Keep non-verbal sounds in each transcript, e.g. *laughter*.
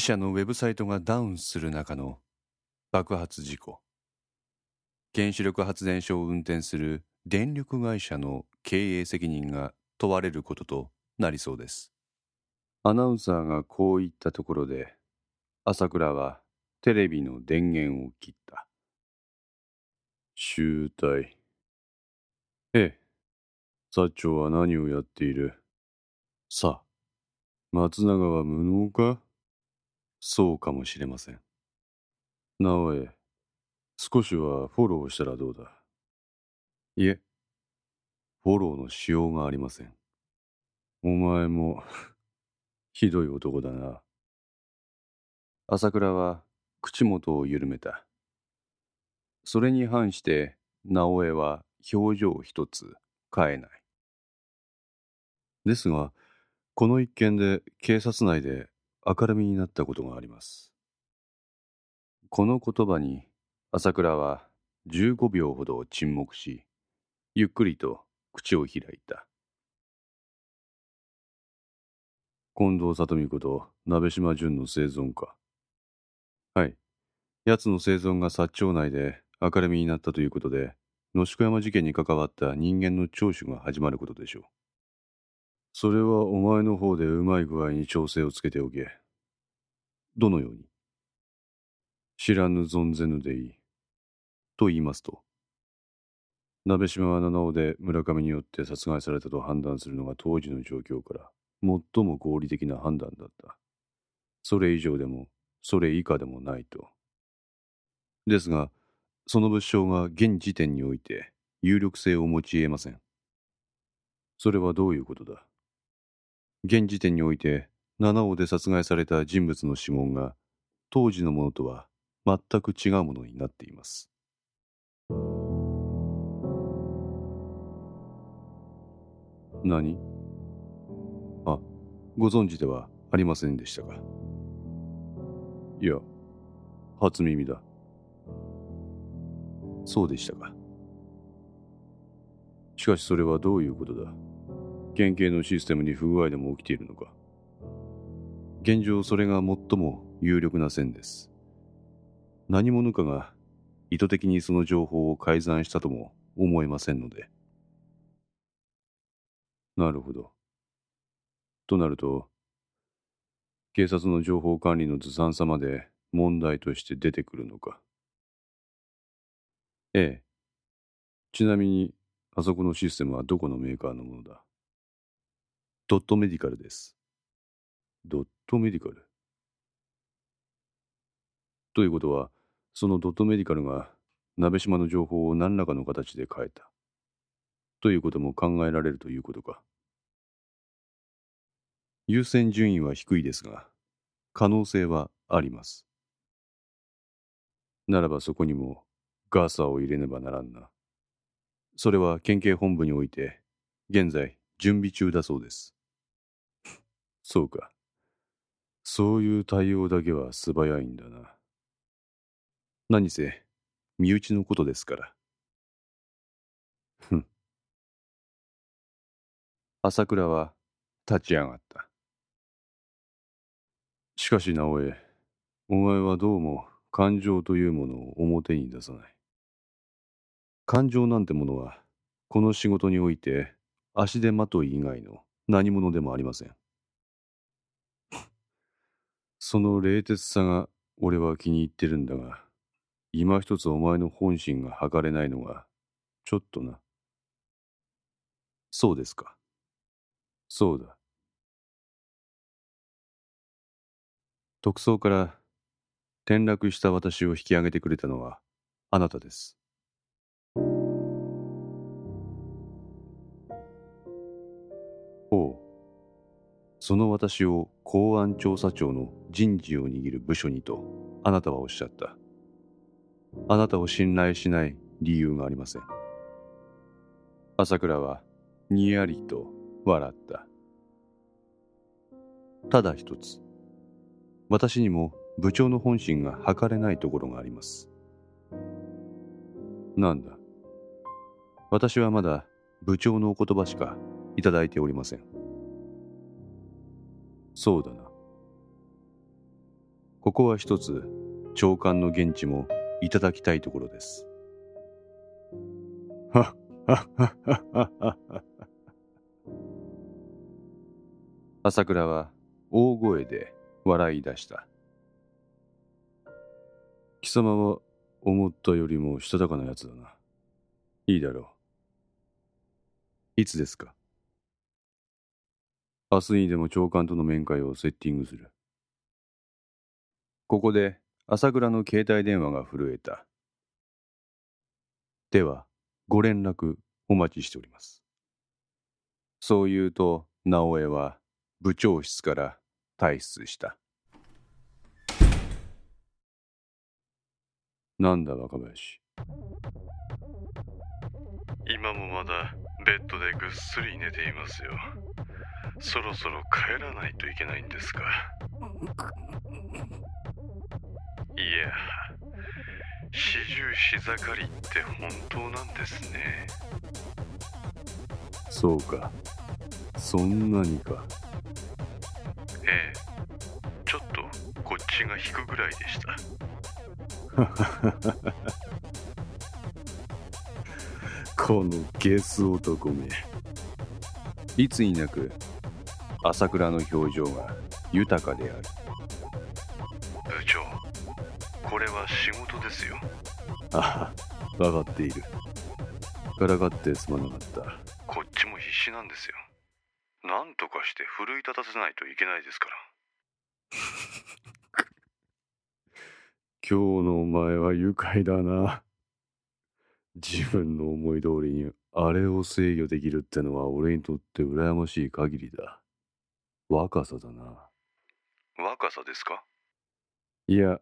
自社のウェブサイトがダウンする中の爆発事故。原子力発電所を運転する電力会社の経営責任が問われることとなりそうです。アナウンサーがこう言ったところで朝倉はテレビの電源を切った。集体ええ。薩長は何をやっている？さあ松永は無能か？そうかもしれません。直江、少しはフォローしたらどうだ？いえ、フォローのしようがありません。お前も *laughs* ひどい男だな。朝倉は口元を緩めた。それに反して直江は表情一つ変えない。ですが、この一件で警察内で明るみになったことがあります。この言葉に朝倉は15秒ほど沈黙し、ゆっくりと口を開いた。近藤里美子と鍋島淳の生存か。はい。奴の生存が薩長内で明るみになったということで、野宿山事件に関わった人間の聴取が始まることでしょう。それはお前の方でうまい具合に調整をつけておけ。どのように？知らぬ存ぜぬでいい。と言いますと、鍋島は七尾で村上によって殺害されたと判断するのが当時の状況から最も合理的な判断だった。それ以上でも、それ以下でもないと。ですが、その物証が現時点において有力性を持ち得ません。それはどういうことだ？現時点において七尾で殺害された人物の指紋が当時のものとは全く違うものになっています。何？あご存知ではありませんでしたか？いや初耳だ。そうでしたか。しかしそれはどういうことだ？県警のシステムに不具合でも起きているのか現状それが最も有力な線です。何者かが意図的にその情報を改ざんしたとも思えませんので。なるほど。となると、警察の情報管理のずさんさまで問題として出てくるのか。ええ。ちなみに、あそこのシステムはどこのメーカーのものだ？ドットメディカルです。ドットメディカル？ということは、そのドットメディカルが鍋島の情報を何らかの形で変えた。ということも考えられるということか。優先順位は低いですが、可能性はあります。ならばそこにもガーサーを入れねばならんな。それは県警本部において、現在準備中だそうです。そうか。そういう対応だけは素早いんだな。何せ、身内のことですから。ふん。朝倉は立ち上がった。しかし直江、お前はどうも感情というものを表に出さない。感情なんてものは、この仕事において足手まとい以外の何者でもありません。その冷徹さが俺は気に入ってるんだが、今一つお前の本心が測れないのが、ちょっとな。そうですか。そうだ。特捜から転落した私を引き上げてくれたのはあなたです。その私を公安調査庁の人事を握る部署にとあなたはおっしゃった。あなたを信頼しない理由がありません。朝倉はにやりと笑った。ただ一つ、私にも部長の本心が測れないところがあります。なんだ？私はまだ部長のお言葉しかいただいておりません。そうだな。ここは一つ長官の現地もいただきたいところです。はっはっはっはっはっは朝倉は大声で笑い出した。貴様は思ったよりもしたたかなやつだな。いいだろう。いつですか？明日にでも長官との面会をセッティングする。ここで朝倉の携帯電話が震えた。では、ご連絡お待ちしております。そう言うと、直江は部長室から退出した。なんだ若林。今もまだベッドでぐっすり寝ていますよそろそろ帰らないといけないんですか？いや四十日盛りって本当なんですねそうか。そんなにか。ええちょっとこっちが引くぐらいでした *laughs* このゲス男め。いつになく朝倉の表情が豊かである。部長これは仕事ですよああ、わかっている。からかってすまなかった。こっちも必死なんですよなんとかして奮い立たせないといけないですから *laughs* 今日のお前は愉快だな。自分の思い通りにあれを制御できるってのは俺にとって羨ましい限りだ。若さだな。若さですか？いや、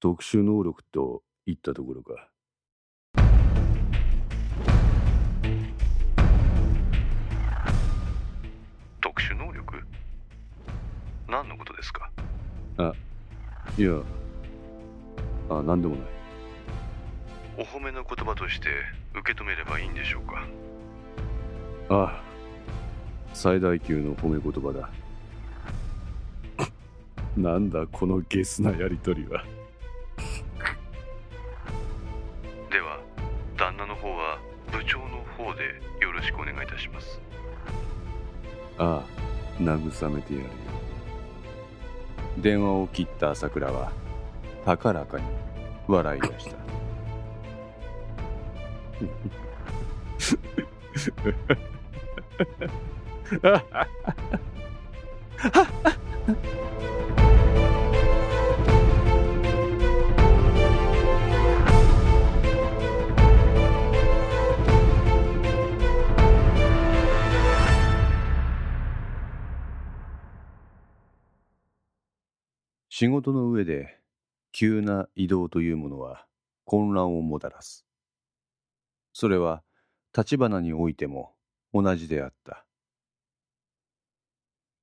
特殊能力と言ったところか。特殊能力？何のことですか？いや、あ、なんでもない。お褒めの言葉として受け止めればいいんでしょうか？ああ、最大級の褒め言葉だ。*laughs* なんだこのゲスなやりとりは。では旦那の方は部長の方でよろしくお願いいたしますああ、慰めてやるよ。電話を切った朝倉は、高らかに笑い出した。*laughs* 仕事の上で急な移動というものは混乱をもたらす。それは立花においても同じであった。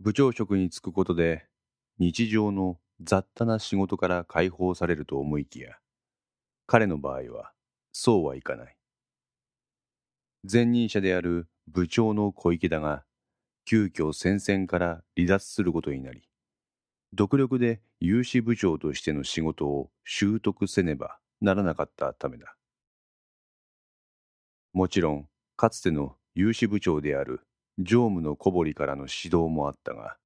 部長職に就くことで日常の雑多な仕事から解放されると思いきや、彼の場合はそうはいかない。前任者である部長の小池田が急遽戦線から離脱することになり、独力で有志部長としての仕事を習得せねばならなかったためだ。もちろん、かつての有志部長である常務の小堀からの指導もあったが、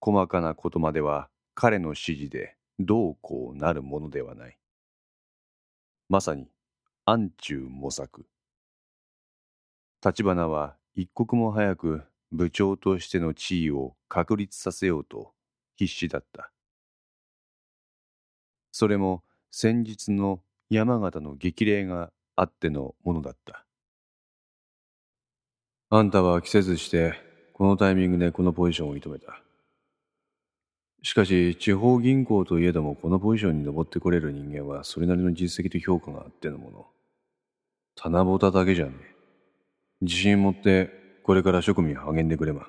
細かなことまでは彼の指示でどうこうなるものではない。まさに暗中模索。立花は一刻も早く部長としての地位を確立させようと必死だった。それも先日の山形の激励があってのものだった。あんたは季節してこのタイミングでこのポジションを射止めた。しかし地方銀行といえどもこのポジションに上ってこれる人間はそれなりの実績と評価があってのもの。棚ぼただけじゃねえ。自信持ってこれから職務に励んでくれま。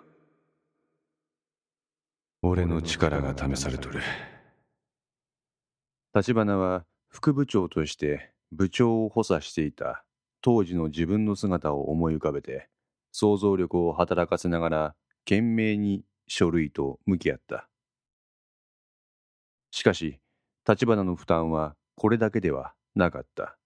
俺の力が試されとる。立花は副部長として部長を補佐していた当時の自分の姿を思い浮かべて想像力を働かせながら懸命に書類と向き合った。しかし立花の負担はこれだけではなかった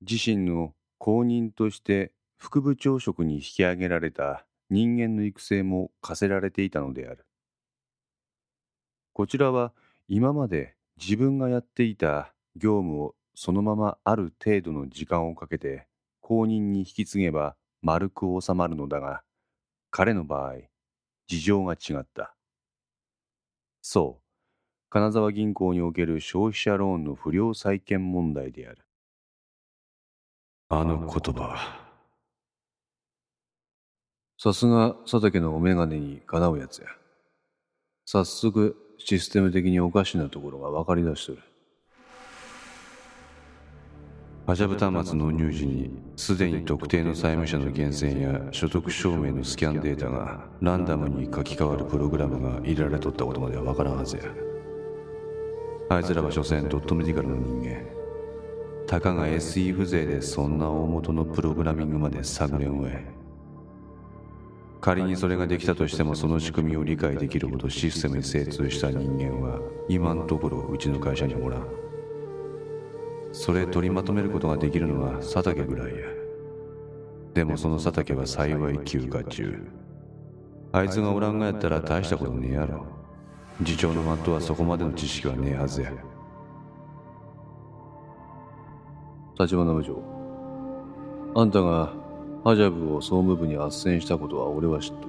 自身の後任として副部長職に引き上げられた人間の育成も課せられていたのであるこちらは今まで自分がやっていた業務をそのままある程度の時間をかけて後任に引き継げば丸く収まるのだが彼の場合事情が違った。そう。金沢銀行における消費者ローンの不良債権問題である。あの言葉。さすが佐竹のお眼鏡にかなうやつや。早速システム的におかしなところが分かりだしとるハジャブ端末納入時にすでに特定の債務者の源泉や所得証明のスキャンデータがランダムに書き換わるプログラムが入れられとったことまでは分からんはずやあいつらは所詮ドットメディカルの人間。たかが SE 風情でそんな大元のプログラミングまで探れんわ仮にそれができたとしてもその仕組みを理解できるほどシステムに精通した人間は今のところうちの会社におらん。それ取りまとめることができるのは佐竹ぐらいや。でもその佐竹は幸い休暇中。あいつがおらんがやったら大したことねえやろ。次長のマットはそこまでの知識はねえはずや。立花部長。あんたがハジャブを総務部に斡旋したことは俺は知っとる。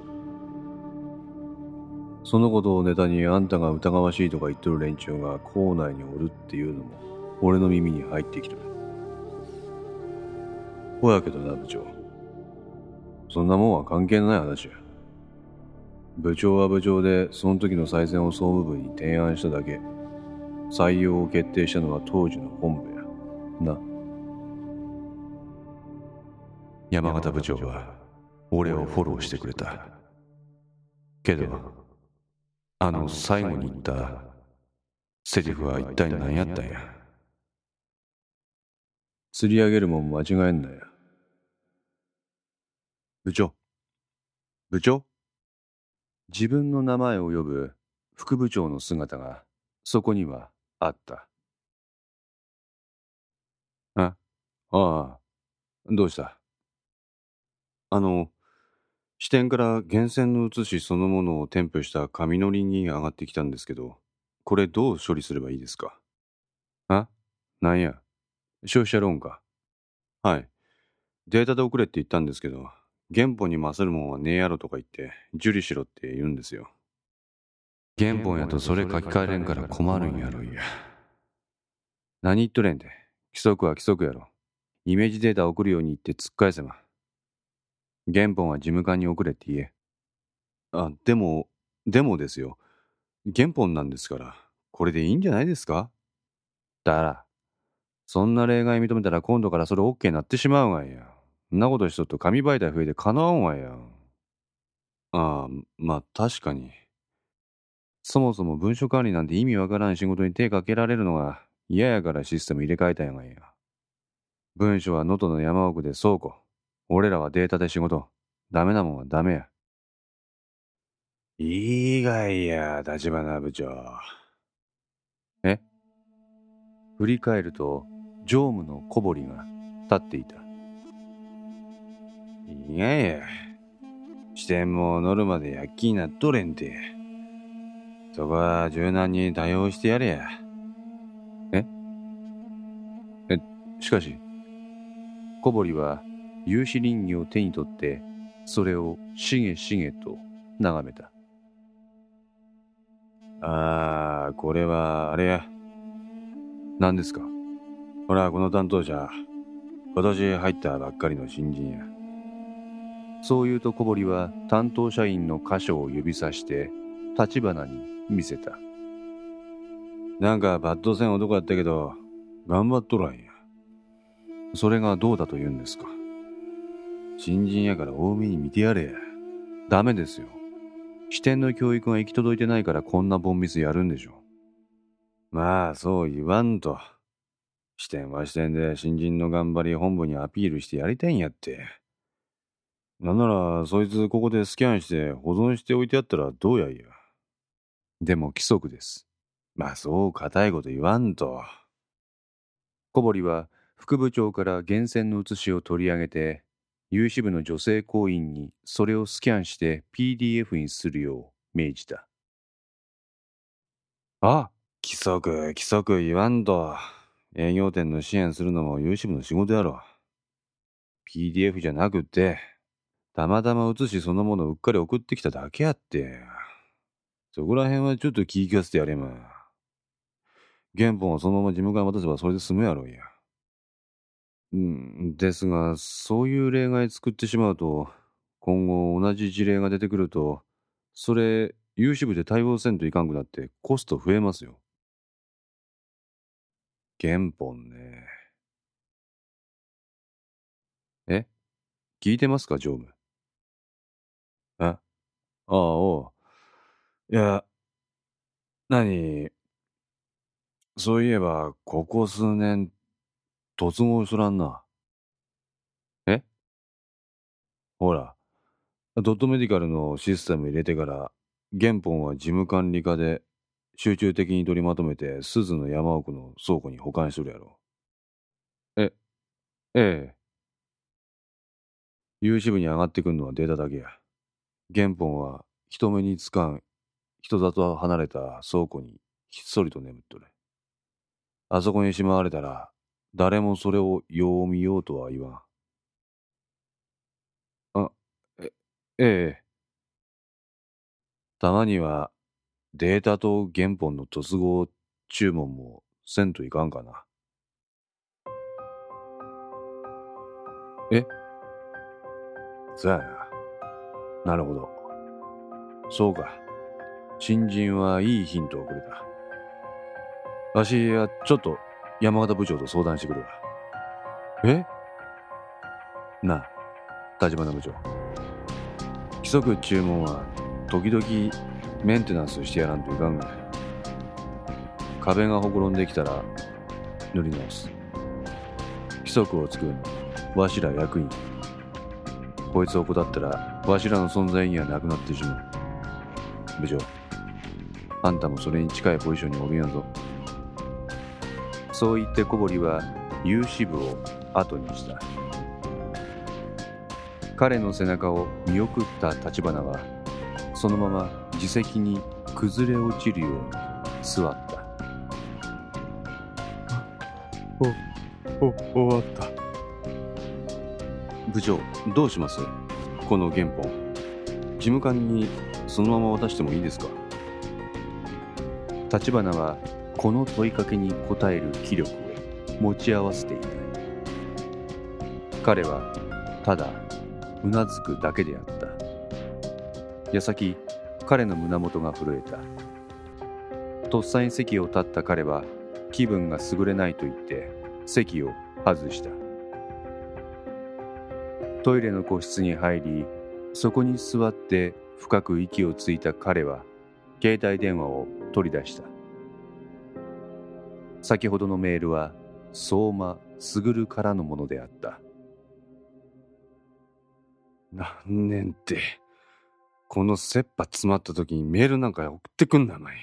そのことをネタにあんたが疑わしいとか言っとる連中が校内におるっていうのも俺の耳に入ってきとるほやけどな部長。そんなもんは関係ない話や。部長は部長でその時の再選を総務部に提案しただけ。採用を決定したのは当時の本部や。な。山形部長は俺をフォローしてくれた。けどあの最後に言ったセリフは一体何やったんや。釣り上げるもん間違えんなよ。部長。部長。自分の名前を呼ぶ副部長の姿がそこにはあった。あああ。どうした？あの、支店から源泉の写しそのものを添付した紙の輪に上がってきたんですけど、これどう処理すればいいですか？あなんや？消費者ローンか。はい。データで送れって言ったんですけど、原本に勝るもんはねえやろとか言って、受理しろって言うんですよ。原本やとそれ書き換えれんから困るんやろいや。何言っとれんで？規則は規則やろ。イメージデータ送るように言って突っ返せば。原本は事務官に送れって言え。あ、でも、でもですよ。原本なんですから、これでいいんじゃないですか？だら、そんな例外認めたら今度からそれ OK になってしまうがや。んなことしとっと紙媒体増えてかなわんわや。ああ、まあ確かに。そもそも文書管理なんて意味わからん仕事に手かけられるのが嫌やからシステム入れ替えたんやがや。文書は能登の山奥で倉庫。俺らはデータで仕事。ダメなもんはダメや。いいがいや、立花部長。え？振り返ると、常務の小堀が立っていた。いやいや、支店も乗るまで躍起になっとれんて。そこは柔軟に対応してやれや。え？え、しかし、小堀は有志林業を手に取って、それをしげしげと眺めた。ああ、これは、あれや。何ですか？ほら、この担当者、今年入ったばっかりの新人や。そう言うと小堀は担当社員の箇所を指さして立花に見せた。なんかバッド戦男やったけど、頑張っとらんや。それがどうだと言うんですか新人やから多めに見てやれ。ダメですよ。支店の教育が行き届いてないからこんなボンミスやるんでしょ。まあ、そう言わんと。支店は支店で新人の頑張り本部にアピールしてやりたいんやって。なんなら、そいつここでスキャンして保存しておいてやったらどうやいや。でも規則です。まあそう固いこと言わんと。小堀は副部長から源泉の写しを取り上げて、有志部の女性行員にそれをスキャンして PDF にするよう命じた。あ規則、規則言わんと。営業店の支援するのも有志部の仕事やろ。PDF じゃなくって、たまたま写しそのものをうっかり送ってきただけやって。そこら辺はちょっと聞き聞かせてやれま。原本をそのまま事務官に渡せばそれで済むやろうや。うん、ですが、そういう例外作ってしまうと、今後同じ事例が出てくると、それ、有志部で対応せんといかんくなってコスト増えますよ。原本ね。え？聞いてますか、常務。え？ああ、おう。いや、何？そういえば、ここ数年、突合すらんな。え？ほら、ドットメディカルのシステム入れてから、原本は事務管理課で集中的に取りまとめて鈴の山奥の倉庫に保管しとるやろ。え、ええ。有志部に上がってくんのはデータだけや。原本は人目につかん人里離れた倉庫にひっそりと眠っとる。あそこにしまわれたら誰もそれをよう見ようとは言わん。あ、え、ええ。たまにはデータと原本の突合注文もせんといかんかな。え？そやな。なるほど。そうか。新人はいいヒントをくれた。わしはちょっと山形部長と相談してくるわ。え？なあ、立花部長。規則注文は時々メンテナンスしてやらんといかんが壁がほころんできたら塗り直す。規則を作るの。わしら役員。こいつを怠ったらわしらの存在にはなくなってしまう。部長。あんたもそれに近いポジションにおるんぞ。そう言って小堀は有志部を後にした。彼の背中を見送った立花はそのまま自席に崩れ落ちるように座った。おお終わった。部長どうします？この原本。事務官にそのまま渡してもいいですか？立花はこの問いかけに答える気力を持ち合わせていた。彼はただうなずくだけであった。矢先彼の胸元が震えた。とっさに席を立った彼は気分が優れないと言って席を外した。トイレの個室に入りそこに座って深く息をついた彼は携帯電話を取り出した。先ほどのメールは相馬卓からのものであった。何年って。この切羽詰まった時にメールなんか送ってくんなまいや。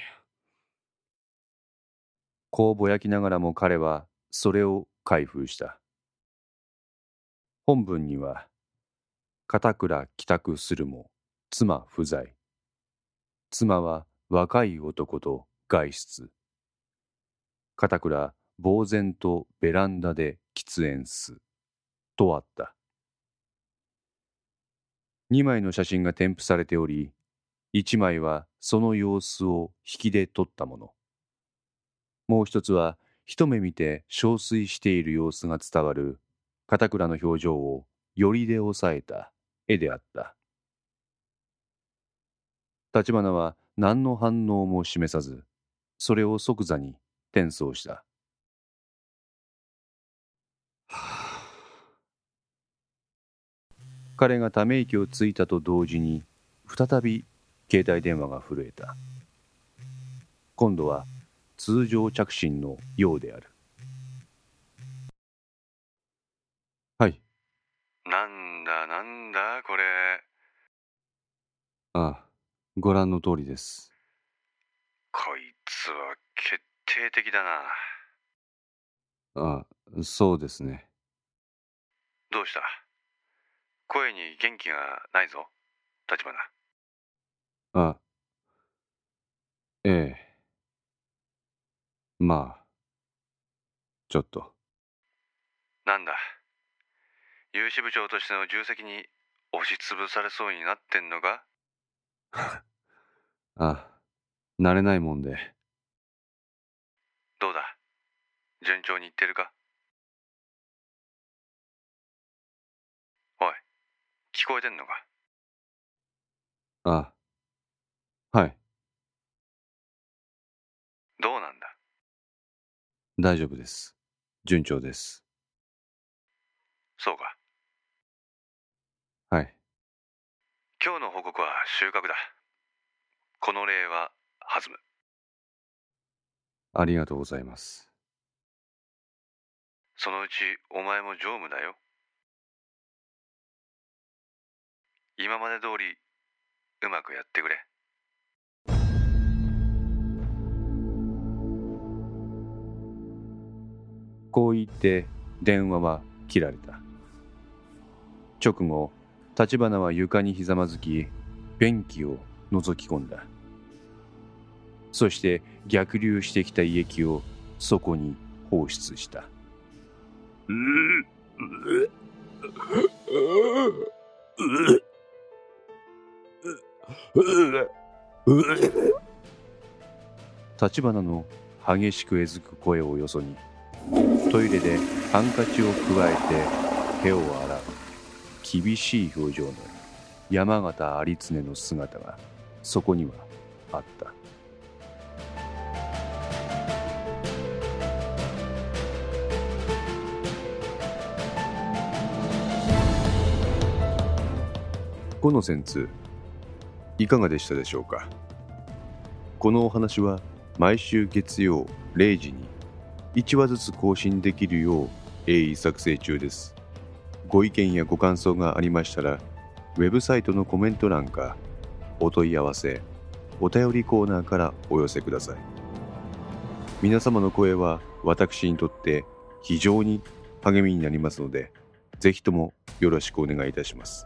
こうぼやきながらも彼はそれを開封した。本文には、片倉帰宅するも妻不在。妻は若い男と外出。片倉呆然とベランダで喫煙す。とあった。2枚の写真が添付されており、1枚はその様子を引きで撮ったもの。もう一つは一目見て憔悴している様子が伝わる片倉の表情をよりで抑えた絵であった。立花は何の反応も示さず、それを即座に転送した。はあ彼がため息をついたと同時に再び携帯電話が震えた。今度は通常着信のようである。はい。なんだなんだこれ。ああご覧の通りです。定的だな。あ、そうですね。どうした？声に元気がないぞ、立花。あ、ええ。まあ、ちょっと。なんだ有志部長としての重責に押しつぶされそうになってんのか *laughs* あ、慣れないもんで。どうだ？順調にいってるか？聞こえてんのか？あ、はい、どうなんだ？大丈夫です。順調です。そうかはい。今日の報告は収穫だこの例は弾むありがとうございます。そのうちお前も常務だよ今まで通りうまくやってくれこう言って電話は切られた。直後、立花は床にひざまずき、便器を覗き込んだ。そして逆流してきた胃液をそこに放出した。立花の激しくえずく声をよそにトイレでハンカチを加えて手を洗う。厳しい表情の山形有常の姿がそこにはあった。この戦通いかがでしたでしょうか？このお話は毎週月曜0時に1話ずつ更新できるよう鋭意作成中です。ご意見やご感想がありましたら、ウェブサイトのコメント欄か、お問い合わせ、お便りコーナーからお寄せください。皆様の声は私にとって非常に励みになりますので、ぜひともよろしくお願いいたします。